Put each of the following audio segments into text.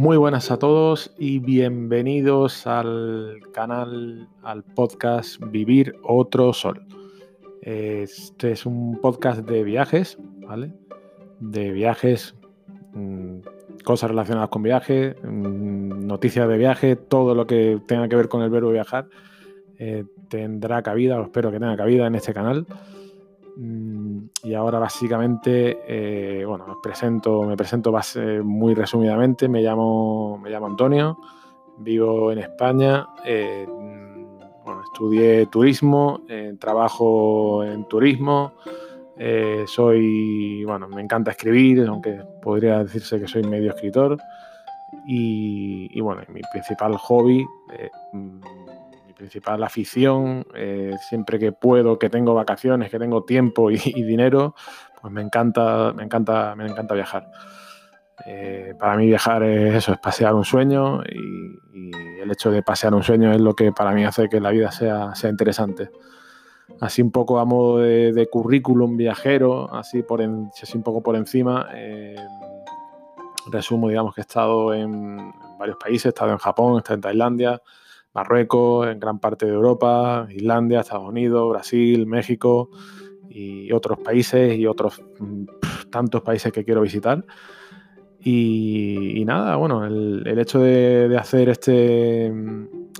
Muy buenas a todos y bienvenidos al canal, al podcast Vivir Otro Sol. Este es un podcast de viajes, ¿vale? De viajes, mm, cosas relacionadas con viaje, mm, noticias de viaje, todo lo que tenga que ver con el verbo viajar eh, tendrá cabida, o espero que tenga cabida en este canal. Mm, y ahora básicamente, eh, bueno, os presento, me presento muy resumidamente. Me llamo, me llamo Antonio, vivo en España. Eh, bueno, estudié turismo, eh, trabajo en turismo. soy, bueno, me encanta escribir, aunque podría decirse que soy medio escritor. Y, y bueno, mi principal hobby principal afición, eh, siempre que puedo, que tengo vacaciones, que tengo tiempo y, dinero, pues me encanta, me encanta, me encanta viajar. Eh, para mí viajar es eso, es pasear un sueño y, el hecho de pasear un sueño es lo que para mí hace que la vida sea, sea interesante. Así un poco a modo de, currículum viajero, así, por así un poco por encima, eh, resumo, digamos que he estado en varios países, he estado en Japón, he estado en Tailandia, Marruecos, en gran parte de Europa, Islandia, Estados Unidos, Brasil, México y otros países y otros mm, tantos países que quiero visitar. Y, nada, bueno, el, hecho de, hacer este,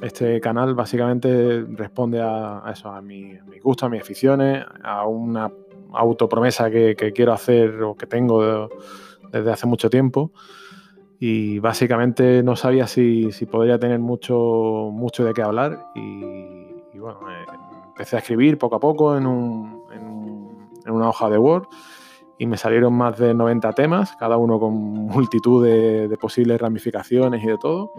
este canal básicamente responde a, eso, a mi, a mi, gusto, a mis aficiones, a una autopromesa que quiero hacer o que tengo desde hace mucho tiempo y básicamente no sabía si, si podría tener mucho, mucho de qué hablar y, bueno, eh, empecé a escribir poco a poco en, un, en, una hoja de Word y me salieron más de 90 temas, cada uno con multitud de, posibles ramificaciones y de todo.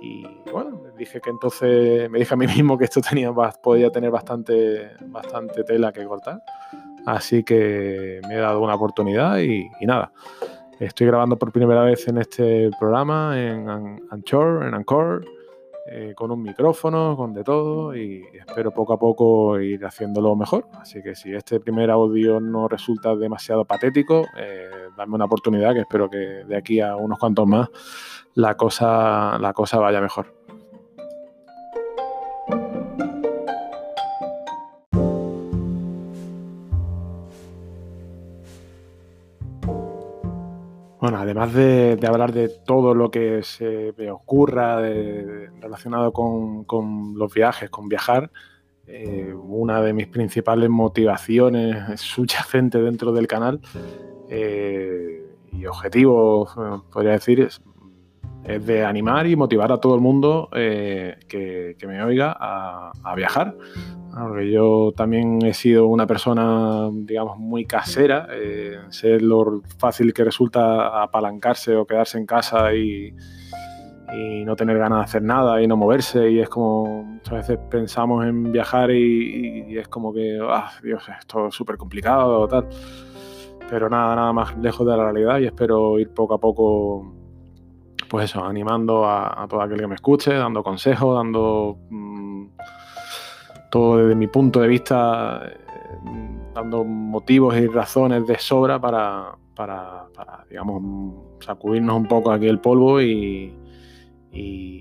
Y bueno, dije que entonces, me dije a mí mismo que esto tenía, podía tener bastante, bastante tela que cortar. Así que me he dado una oportunidad y, y nada. Estoy grabando por primera vez en este programa, en Anchor, en Anchor, eh, con un micrófono, con de todo, y espero poco a poco ir haciéndolo mejor. Así que si este primer audio no resulta demasiado patético, eh, dame una oportunidad que espero que de aquí a unos cuantos más la cosa, la cosa vaya mejor. Bueno, además de, hablar de todo lo que se me ocurra relacionado con, los viajes, con viajar, eh, una de mis principales motivaciones subyacente dentro del canal eh, y objetivo, podría decir, es, de animar y motivar a todo el mundo eh, que, me oiga a viajar, porque yo también he sido una persona, digamos, muy casera. Eh, sé lo fácil que resulta apalancarse o quedarse en casa y, no tener ganas de hacer nada y no moverse. Y es como, muchas veces pensamos en viajar y, es como que, ah, Dios, esto es súper complicado o tal. Pero nada, nada más lejos de la realidad y espero ir poco a poco, pues eso, animando a, todo aquel que me escuche, dando consejos, dando... Mm, todo desde mi punto de vista, eh, dando motivos y razones de sobra para, para, digamos, sacudirnos un poco aquí el polvo y,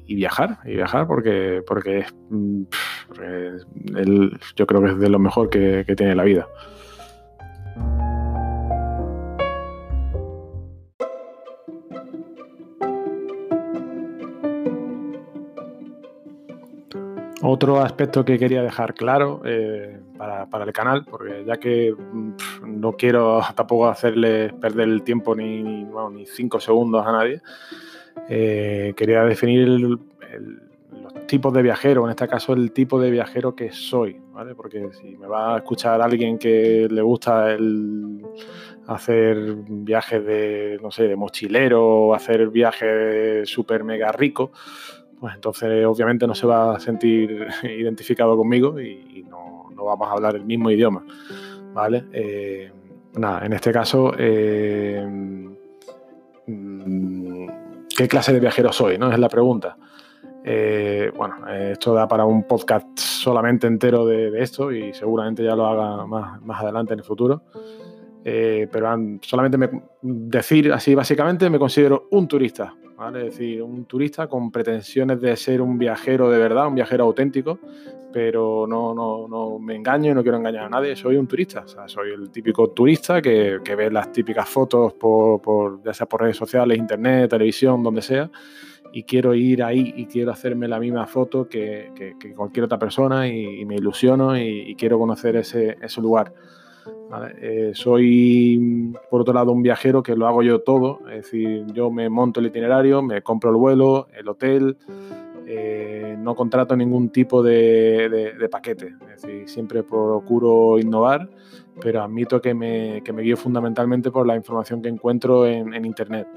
viajar, y viajar porque, porque, es, mm, yo creo que es de lo mejor que tiene la vida. Otro aspecto que quería dejar claro eh, para, el canal, porque ya que no quiero tampoco hacerle perder el tiempo ni, cinco segundos a nadie, eh, quería definir los tipos de viajero, en este caso el tipo de viajero que soy, ¿vale? Porque si me va a escuchar alguien que le gusta hacer viajes de, no sé, de mochilero o hacer viajes súper mega rico, pues entonces obviamente no se va a sentir identificado conmigo y, no, vamos a hablar el mismo idioma, ¿vale? Eh, nada, en este caso, eh, mm, ¿qué clase de viajero soy? ¿no? Es la pregunta. Eh, bueno, esto da para un podcast solamente entero de, esto y seguramente ya lo haga más, más adelante en el futuro. pero solamente me, decir así básicamente, me considero un turista, ¿vale? Es decir, un turista con pretensiones de ser un viajero de verdad, un viajero auténtico, pero no, no, no me engaño y no quiero engañar a nadie, soy un turista, o sea, soy el típico turista que, que ve las típicas fotos por, por, ya sea por redes sociales, internet, televisión, donde sea, y quiero ir ahí y quiero hacerme la misma foto que, que, que cualquier otra persona y, y me ilusiono y, y, quiero conocer ese, ese lugar. ¿Vale? Eh, soy, por otro lado, un viajero que lo hago yo todo, es decir, yo me monto el itinerario, me compro el vuelo, el hotel, eh, no contrato ningún tipo de, de, de, paquete, es decir, siempre procuro innovar, pero admito que me, que me guío fundamentalmente por la información que encuentro en, en Internet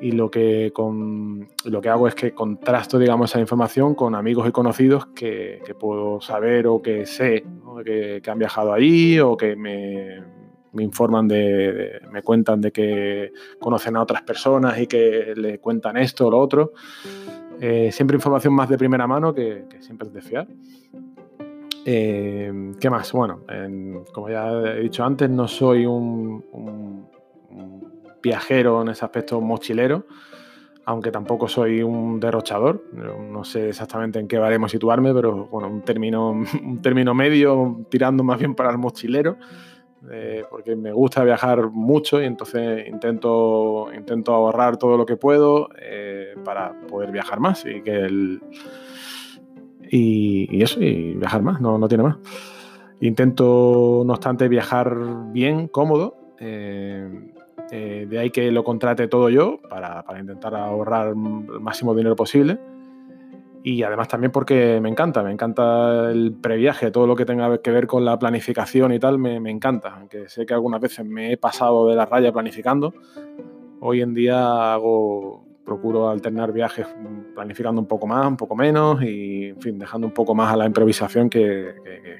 y lo que, con, lo que hago es que contrasto, digamos, esa información con amigos y conocidos que, que puedo saber o que sé ¿no? Que, que, han viajado allí o que me, me informan de, de, me cuentan de que conocen a otras personas y que le cuentan esto o lo otro. Eh, siempre información más de primera mano que, que siempre es de fiar. Eh, ¿Qué más? Bueno, en, como ya he dicho antes, no soy un, un, un viajero en ese aspecto mochilero, aunque tampoco soy un derrochador. No sé exactamente en qué baremo situarme, pero bueno, un término, un término medio, tirando más bien para el mochilero, eh, porque me gusta viajar mucho y entonces intento, intento ahorrar todo lo que puedo eh, para poder viajar más y que el. Y, y eso, y viajar más, no, no tiene más. Intento, no obstante, viajar bien, cómodo. Eh, eh, de ahí que lo contrate todo yo para, intentar ahorrar el máximo dinero posible. Y además también porque me encanta, me encanta el previaje, todo lo que tenga que ver con la planificación y tal, me, encanta. Aunque sé que algunas veces me he pasado de la raya planificando, hoy en día hago, procuro alternar viajes planificando un poco más, un poco menos y, en fin, dejando un poco más a la improvisación que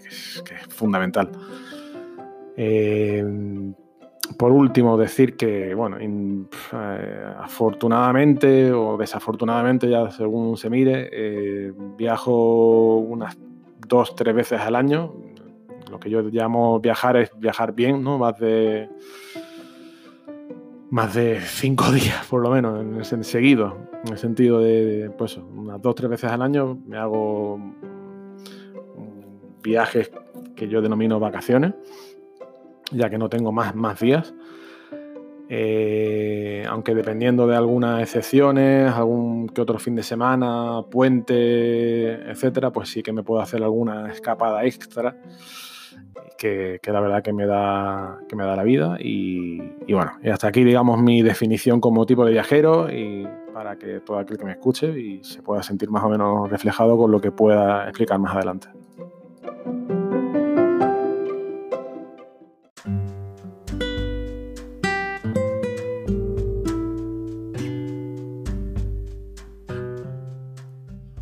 es, fundamental. Eh, por último, decir que, bueno, eh, afortunadamente o desafortunadamente, ya según se mire, eh, viajo unas dos, tres veces al año. Lo que yo llamo viajar es viajar bien, ¿no? Más de más de cinco días, por lo menos, en, en seguido. En el sentido de, pues, unas dos, tres veces al año me hago viajes que yo denomino vacaciones ya que no tengo más, más días. Eh, aunque dependiendo de algunas excepciones, algún que otro fin de semana, puente, etcétera, pues sí que me puedo hacer alguna escapada extra que, que la verdad que me da, que me da la vida. Y, y, bueno, y hasta aquí, digamos, mi definición como tipo de viajero y para que todo aquel que me escuche y se pueda sentir más o menos reflejado con lo que pueda explicar más adelante.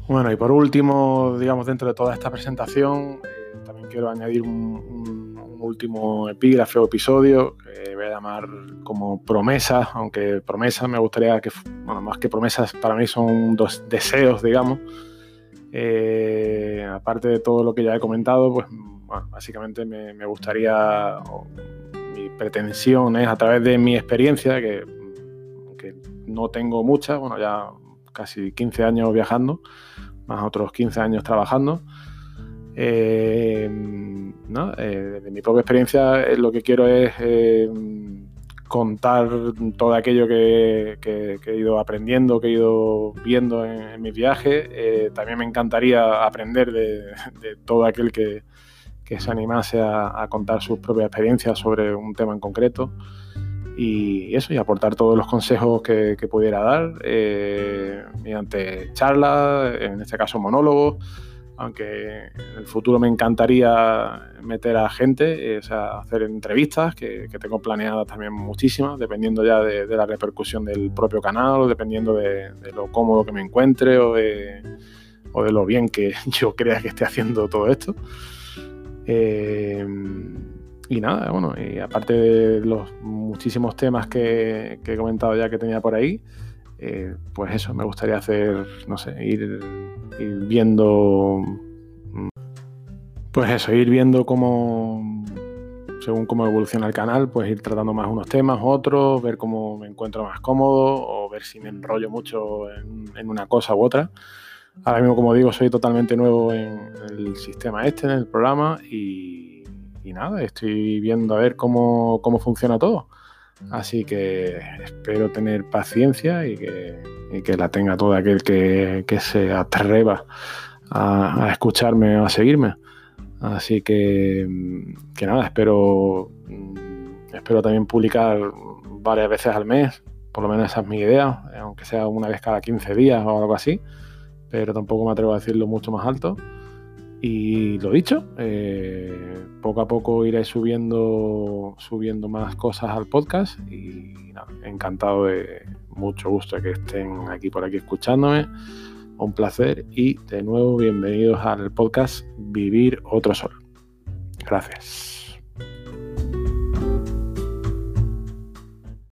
Bueno, y por último, digamos, dentro de toda esta presentación, eh, también quiero añadir un, un, un, último epígrafe o episodio que voy a llamar como promesas, aunque promesas me gustaría que, bueno, más que promesas, para mí son dos deseos, digamos. Eh, aparte de todo lo que ya he comentado, pues bueno, básicamente me, me gustaría, o, mi pretensión es a través de mi experiencia, que, que no tengo mucha, bueno, ya casi 15 años viajando, más otros 15 años trabajando. Eh, ¿no? eh, de mi propia experiencia, eh, lo que quiero es eh, contar todo aquello que, he ido aprendiendo, que he ido viendo en, en mis viajes. Eh, también me encantaría aprender de, todo aquel que, que se animase a, a, contar sus propias experiencias sobre un tema en concreto y eso, y aportar todos los consejos que, pudiera dar eh, mediante charlas, en este caso monólogos, aunque en el futuro me encantaría meter a gente, eh, o sea, hacer entrevistas que, tengo planeadas también muchísimas, dependiendo ya de, la repercusión del propio canal, o dependiendo de, de, lo cómodo que me encuentre o de, o de lo bien que yo crea que esté haciendo todo esto. Eh, y nada, bueno, y aparte de los muchísimos temas que, he comentado ya que tenía por ahí, eh, pues eso, me gustaría hacer, no sé, ir, viendo, pues eso, ir viendo cómo, según cómo evoluciona el canal, pues ir tratando más unos temas, otros, ver cómo me encuentro más cómodo o ver si me enrollo mucho en, una cosa u otra. Ahora mismo, como digo, soy totalmente nuevo en el sistema este, en el programa y, nada, estoy viendo a ver cómo, funciona todo. Así que espero tener paciencia y que, la tenga todo aquel que, se atreva a, escucharme o a seguirme. Así que, que nada, espero, espero también publicar varias veces al mes, por lo menos esa es mi idea, aunque sea una vez cada 15 días o algo así, pero tampoco me atrevo a decirlo mucho más alto. Y lo dicho, eh, poco a poco iré subiendo, subiendo más cosas al podcast y encantado de mucho gusto que estén aquí por aquí escuchándome un placer y de nuevo bienvenidos al podcast Vivir otro sol. Gracias.